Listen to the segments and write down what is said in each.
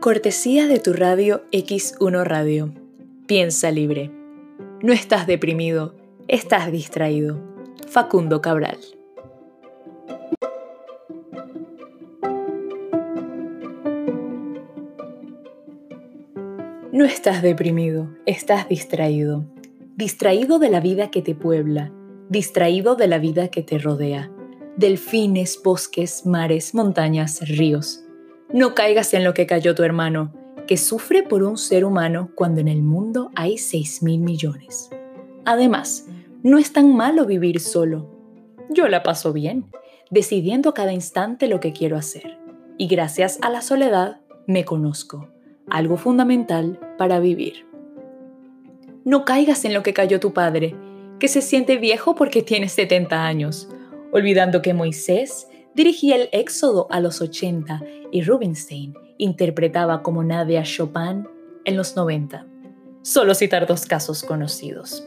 Cortesía de tu radio X1 Radio. Piensa libre. No estás deprimido, estás distraído. Facundo Cabral. No estás deprimido, estás distraído. Distraído de la vida que te puebla, distraído de la vida que te rodea. Delfines, bosques, mares, montañas, ríos no caigas en lo que cayó tu hermano, que sufre por un ser humano cuando en el mundo hay 6 mil millones. Además, no es tan malo vivir solo. Yo la paso bien, decidiendo cada instante lo que quiero hacer. Y gracias a la soledad me conozco, algo fundamental para vivir. No caigas en lo que cayó tu padre, que se siente viejo porque tiene 70 años, olvidando que Moisés dirigía el Éxodo a los 80 y Rubinstein interpretaba como nadie a Chopin en los 90. Solo citar dos casos conocidos.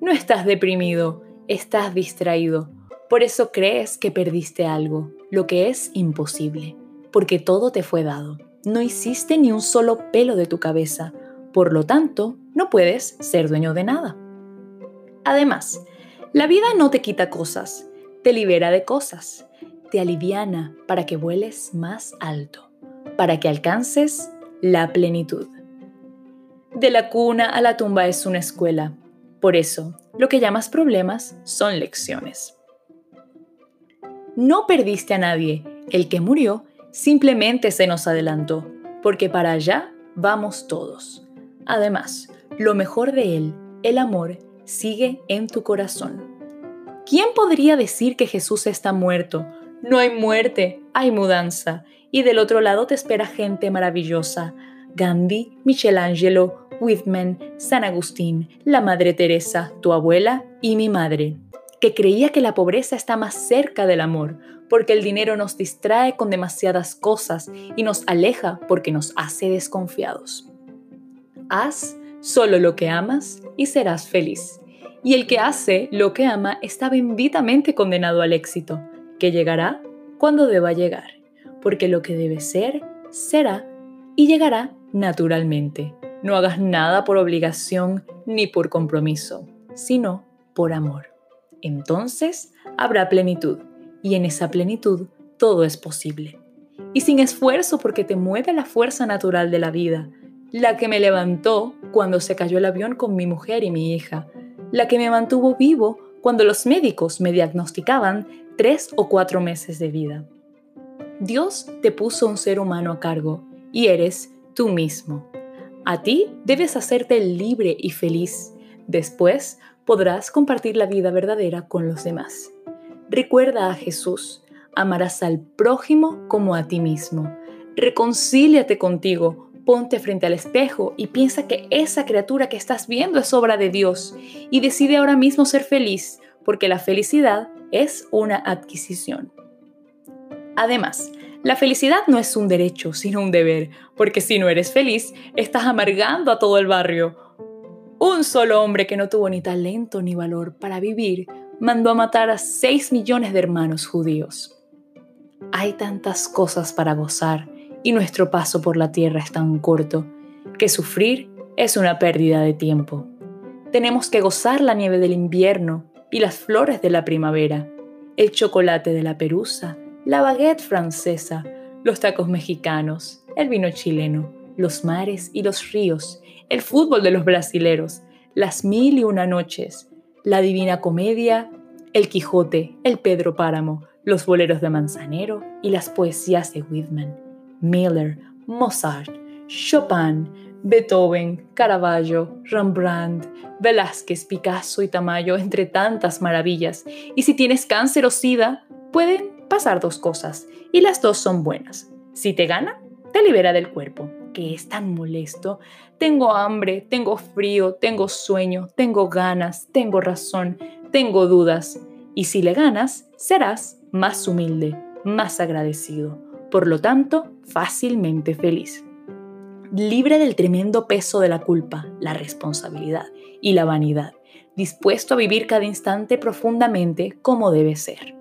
No estás deprimido, estás distraído. Por eso crees que perdiste algo, lo que es imposible, porque todo te fue dado. No hiciste ni un solo pelo de tu cabeza, por lo tanto, no puedes ser dueño de nada. Además, la vida no te quita cosas, te libera de cosas te aliviana para que vueles más alto, para que alcances la plenitud. De la cuna a la tumba es una escuela, por eso lo que llamas problemas son lecciones. No perdiste a nadie, el que murió simplemente se nos adelantó, porque para allá vamos todos. Además, lo mejor de él, el amor, sigue en tu corazón. ¿Quién podría decir que Jesús está muerto no hay muerte, hay mudanza. Y del otro lado te espera gente maravillosa. Gandhi, Michelangelo, Whitman, San Agustín, la Madre Teresa, tu abuela y mi madre, que creía que la pobreza está más cerca del amor, porque el dinero nos distrae con demasiadas cosas y nos aleja porque nos hace desconfiados. Haz solo lo que amas y serás feliz. Y el que hace lo que ama está benditamente condenado al éxito, que llegará cuando deba llegar, porque lo que debe ser, será y llegará naturalmente. No hagas nada por obligación ni por compromiso, sino por amor. Entonces habrá plenitud, y en esa plenitud todo es posible. Y sin esfuerzo porque te mueve la fuerza natural de la vida, la que me levantó cuando se cayó el avión con mi mujer y mi hija, la que me mantuvo vivo cuando los médicos me diagnosticaban tres o cuatro meses de vida. Dios te puso un ser humano a cargo y eres tú mismo. A ti debes hacerte libre y feliz. Después podrás compartir la vida verdadera con los demás. Recuerda a Jesús. Amarás al prójimo como a ti mismo. Reconcíliate contigo. Ponte frente al espejo y piensa que esa criatura que estás viendo es obra de Dios y decide ahora mismo ser feliz, porque la felicidad es una adquisición. Además, la felicidad no es un derecho, sino un deber, porque si no eres feliz, estás amargando a todo el barrio. Un solo hombre que no tuvo ni talento ni valor para vivir mandó a matar a 6 millones de hermanos judíos. Hay tantas cosas para gozar y nuestro paso por la tierra es tan corto que sufrir es una pérdida de tiempo. Tenemos que gozar la nieve del invierno y las flores de la primavera, el chocolate de la perusa, la baguette francesa, los tacos mexicanos, el vino chileno, los mares y los ríos, el fútbol de los brasileros, las mil y una noches, la divina comedia, el Quijote, el Pedro Páramo, los boleros de Manzanero y las poesías de Whitman, Miller, Mozart, Chopin, Beethoven, Caravaggio, Rembrandt, Velázquez, Picasso y Tamayo, entre tantas maravillas. Y si tienes cáncer o sida, pueden pasar dos cosas, y las dos son buenas. Si te gana, te libera del cuerpo, que es tan molesto. Tengo hambre, tengo frío, tengo sueño, tengo ganas, tengo razón, tengo dudas. Y si le ganas, serás más humilde, más agradecido, por lo tanto, fácilmente feliz libre del tremendo peso de la culpa, la responsabilidad y la vanidad, dispuesto a vivir cada instante profundamente como debe ser.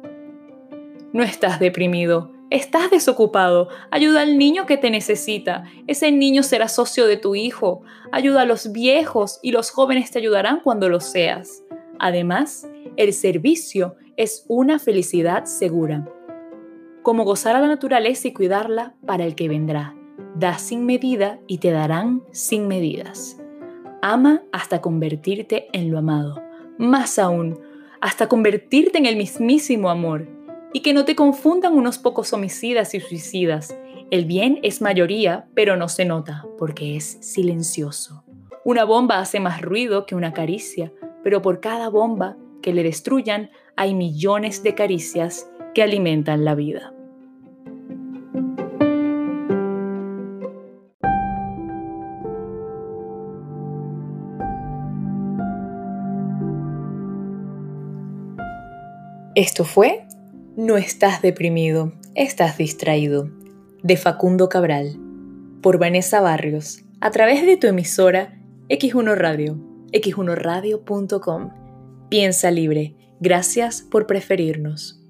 No estás deprimido, estás desocupado. Ayuda al niño que te necesita. Ese niño será socio de tu hijo. Ayuda a los viejos y los jóvenes te ayudarán cuando lo seas. Además, el servicio es una felicidad segura. Como gozar a la naturaleza y cuidarla para el que vendrá. Da sin medida y te darán sin medidas. Ama hasta convertirte en lo amado. Más aún, hasta convertirte en el mismísimo amor. Y que no te confundan unos pocos homicidas y suicidas. El bien es mayoría, pero no se nota, porque es silencioso. Una bomba hace más ruido que una caricia, pero por cada bomba que le destruyan hay millones de caricias que alimentan la vida. Esto fue No estás deprimido, estás distraído, de Facundo Cabral, por Vanessa Barrios, a través de tu emisora X1 Radio, x1radio.com. Piensa libre. Gracias por preferirnos.